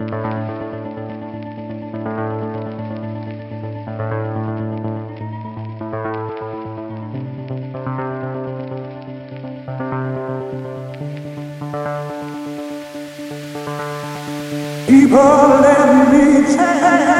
People, let me tell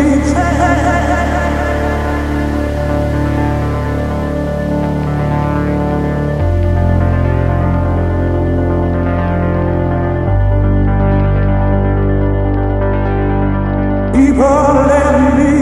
People, let me